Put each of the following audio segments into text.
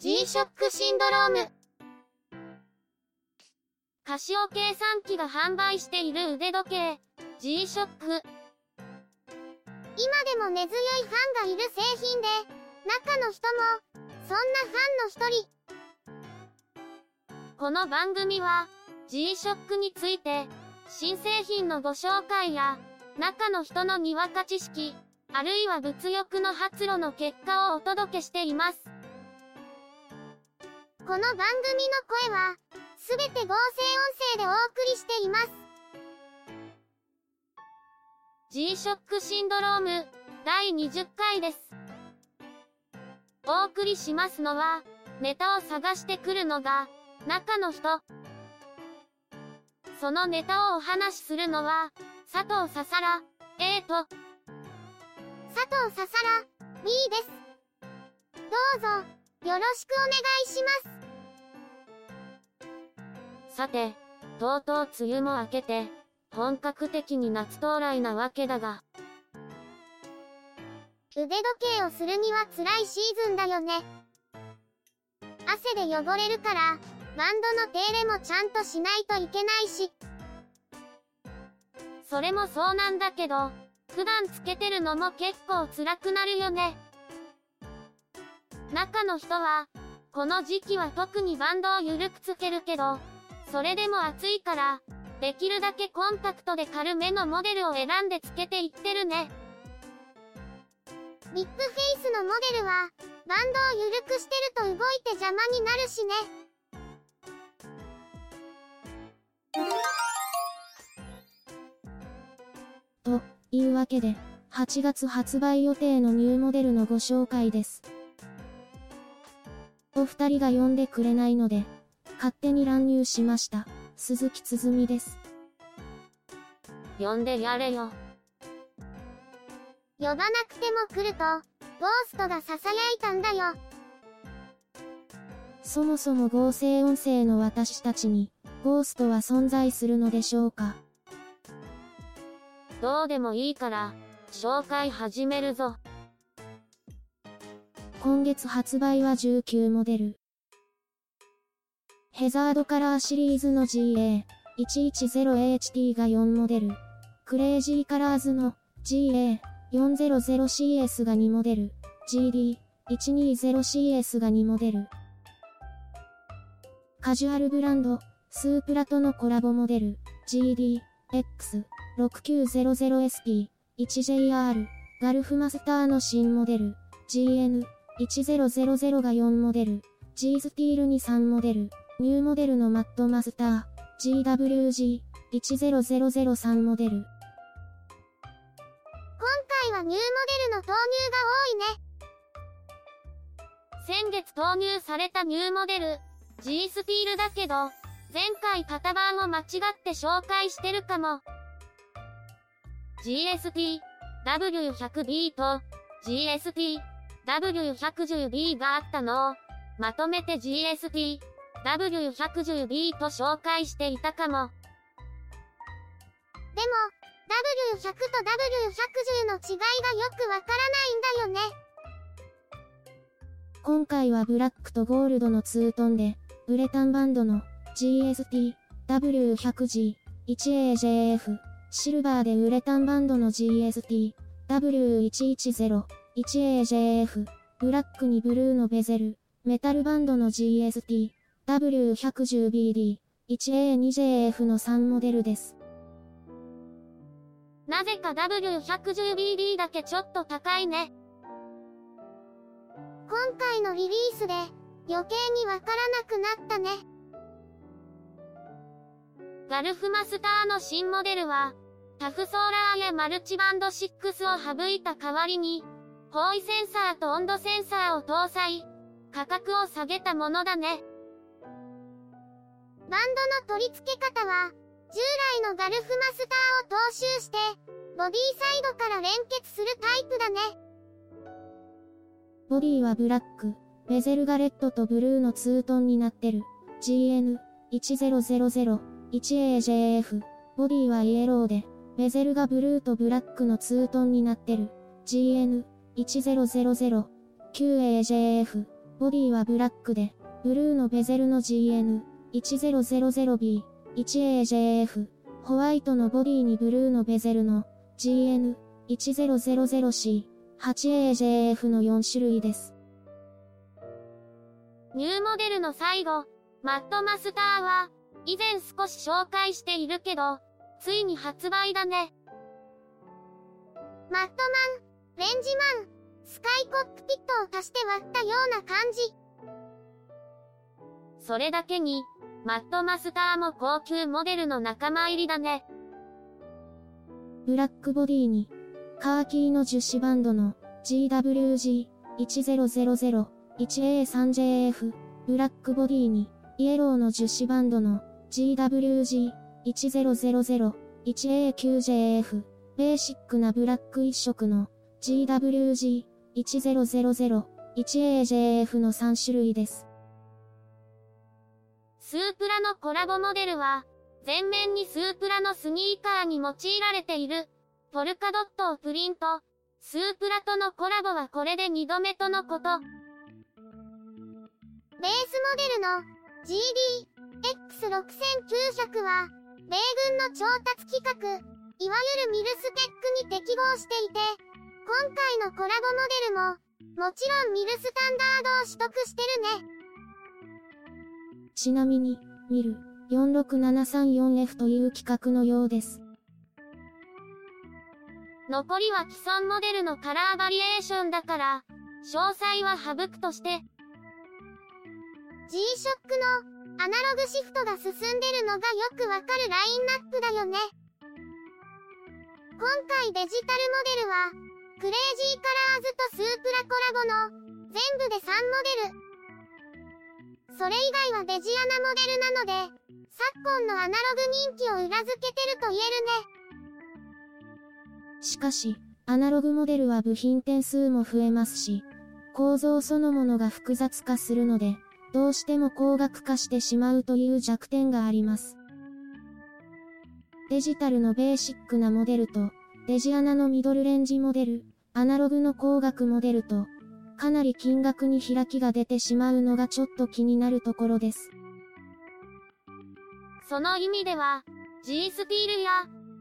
G-SHOCK シンドローム。カシオ計算機が販売している腕時計、G-SHOCK。今でも根強いファンがいる製品で、中の人も、そんなファンの一人。この番組は、G-SHOCK について、新製品のご紹介や、中の人のにわか知識、あるいは物欲の発露の結果をお届けしています。この番組の声は、すべて合成音声でお送りしています。G-SHOCK シンドローム、第20回です。お送りしますのは、ネタを探してくるのが、中の人。そのネタをお話しするのは、佐藤ささら、A と、佐藤ささら、B です。どうぞ、よろしくお願いします。さて、とうとう梅雨も明けて、本格的に夏到来なわけだが。腕時計をするには辛いシーズンだよね。汗で汚れるから、バンドの手入れもちゃんとしないといけないし。それもそうなんだけど、普段つけてるのも結構辛くなるよね。中の人は、この時期は特にバンドを緩くつけるけど、それでも暑いから、できるだけコンパクトで軽めのモデルを選んでつけていってるね。ビッグフェイスのモデルは、バンドを緩くしてると動いて邪魔になるしね。というわけで、8月発売予定のニューモデルのご紹介です。お二人が呼んでくれないので、勝手に乱入しました。鈴木つづみです。呼んでやれよ。呼ばなくても来ると、ゴーストが囁いたんだよ。そもそも合成音声の私たちに、ゴーストは存在するのでしょうか？どうでもいいから、紹介始めるぞ。今月発売は19モデル。ヘザードカラーシリーズの GA110HT が4モデル。クレイジーカラーズの GA400CS が2モデル。GD120CS が2モデル。カジュアルブランド、スープラとのコラボモデル、GDX。6900SP1JR ガルフマスターの新モデル GN1000 が4モデル G スティールに3モデルニューモデルのマットマスター GWG10003 モデル。今回はニューモデルの投入が多いね。先月投入されたニューモデル G スティールだけど前回型番を間違って紹介してるかも。GST W100B と GST W110B があったのをまとめて GST W110B と紹介していたかも。でも W100 と W110 の違いがよくわからないんだよね。今回はブラックとゴールドのツートンで、ウレタンバンドの GST W100G 1AJF シルバーでウレタンバンドの GST、W110、1AJF、ブラックにブルーのベゼル、メタルバンドの GST、W110BD、1A2JF の3モデルです。なぜか W110BD だけちょっと高いね。今回のリリースで余計にわからなくなったね。ガルフマスターの新モデルは、タフソーラーやマルチバンド6を省いた代わりに、方位センサーと温度センサーを搭載、価格を下げたものだね。バンドの取り付け方は、従来のガルフマスターを踏襲して、ボディサイドから連結するタイプだね。ボディはブラック、ベゼルがレッドとブルーのツートンになってる。GN1000 1AJF、ボディはイエローで、ベゼルがブルーとブラックのツートンになってる。GN、1000、9AJF、ボディはブラックで、ブルーのベゼルの GN GN1000B、1AJF、ホワイトのボディにブルーのベゼルの GN1000C、8AJF の4種類です。ニューモデルの最後、マットマスターは、以前少し紹介しているけど、ついに発売だね。マットマン、レンジマン、スカイコックピットを足して割ったような感じ。それだけに、マットマスターも高級モデルの仲間入りだね。ブラックボディに、カーキーの樹脂バンドの GWG1000 1A3JF、ブラックボディに、イエローの樹脂バンドの GWG1000 1A9JF、ベーシックなブラック一色の GWG1000 1AJF の3種類です。スープラのコラボモデルは、前面にスープラのスニーカーに用いられている、ポルカドットをプリント。スープラとのコラボはこれで2度目とのこと。ベースモデルの GD-X6900 は、米軍の調達規格、いわゆるミルステックに適合していて、今回のコラボモデルも、もちろんミルスタンダードを取得してるね。ちなみに、ミル 46734F という規格のようです。残りは既存モデルのカラーバリエーションだから、詳細は省くとして、G-SHOCK のアナログシフトが進んでるのがよくわかるラインナップだよね。今回デジタルモデルは、クレイジーカラーズとスープラコラボの全部で3モデル。それ以外はデジアナモデルなので、昨今のアナログ人気を裏付けてると言えるね。しかし、アナログモデルは部品点数も増えますし、構造そのものが複雑化するので、どうしても高額化してしまうという弱点があります。デジタルのベーシックなモデルと、デジアナのミドルレンジモデル、アナログの高額モデルと、かなり金額に開きが出てしまうのがちょっと気になるところです。その意味では、G スティールや、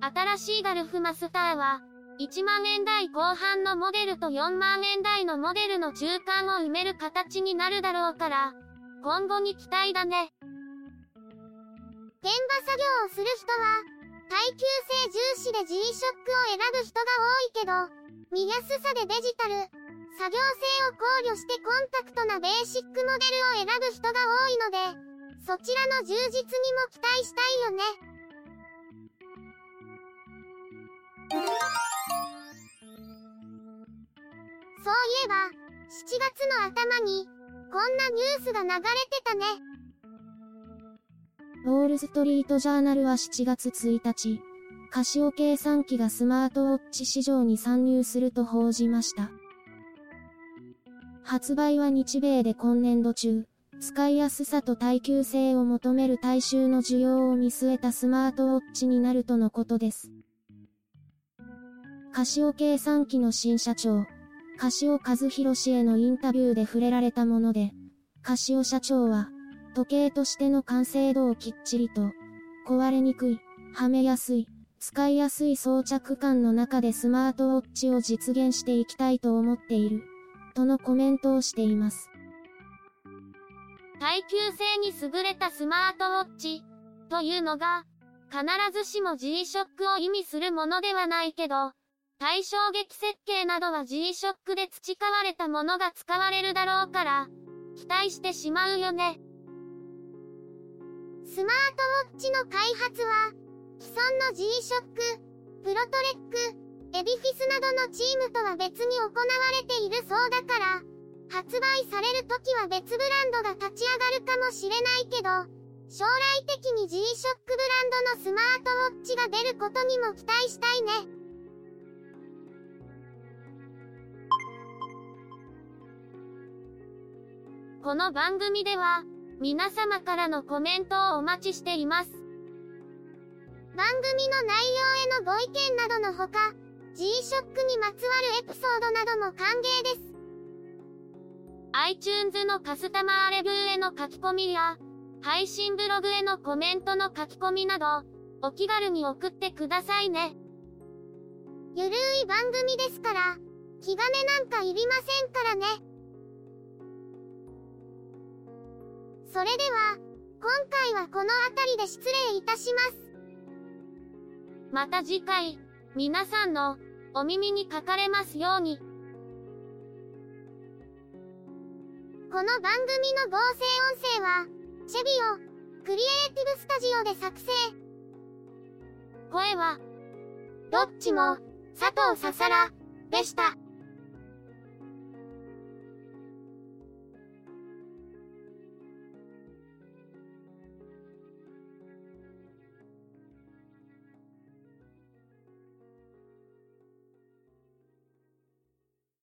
新しいガルフマスターは、1万円台後半のモデルと4万円台のモデルの中間を埋める形になるだろうから、今後に期待だね。現場作業をする人は、耐久性重視で G-SHOCK を選ぶ人が多いけど、見やすさでデジタル、作業性を考慮してコンパクトなベーシックモデルを選ぶ人が多いので、そちらの充実にも期待したいよね。そういえば、7月の頭に、こんなニュースが流れてたね。ウォールストリートジャーナルは7月1日、カシオ計算機がスマートウォッチ市場に参入すると報じました。発売は日米で今年度中、使いやすさと耐久性を求める大衆の需要を見据えたスマートウォッチになるとのことです。カシオ計算機の新社長、カシオ和弘氏へのインタビューで触れられたもので、カシオ社長は、時計としての完成度をきっちりと、壊れにくい、はめやすい、使いやすい装着感の中でスマートウォッチを実現していきたいと思っている、とのコメントをしています。耐久性に優れたスマートウォッチ、というのが、必ずしも G-SHOCK を意味するものではないけど、対衝撃設計などは G-SHOCK で培われたものが使われるだろうから、期待してしまうよね。スマートウォッチの開発は、既存の G-SHOCK、プロトレック、エディフィスなどのチームとは別に行われているそうだから、発売される時は別ブランドが立ち上がるかもしれないけど、将来的に G-SHOCK ブランドのスマートウォッチが出ることにも期待したいね。この番組では、皆様からのコメントをお待ちしています。番組の内容へのご意見などのほか、G-SHOCK にまつわるエピソードなども歓迎です。iTunes のカスタマーレビューへの書き込みや、配信ブログへのコメントの書き込みなど、お気軽に送ってくださいね。ゆるい番組ですから、気兼ねなんかいりませんからね。それでは、今回はこの辺りで失礼いたします。また次回、皆さんのお耳にかかれますように。この番組の合成音声は、シェビオ、クリエイティブスタジオで作成。声は、どっちも、佐藤ささら、でした。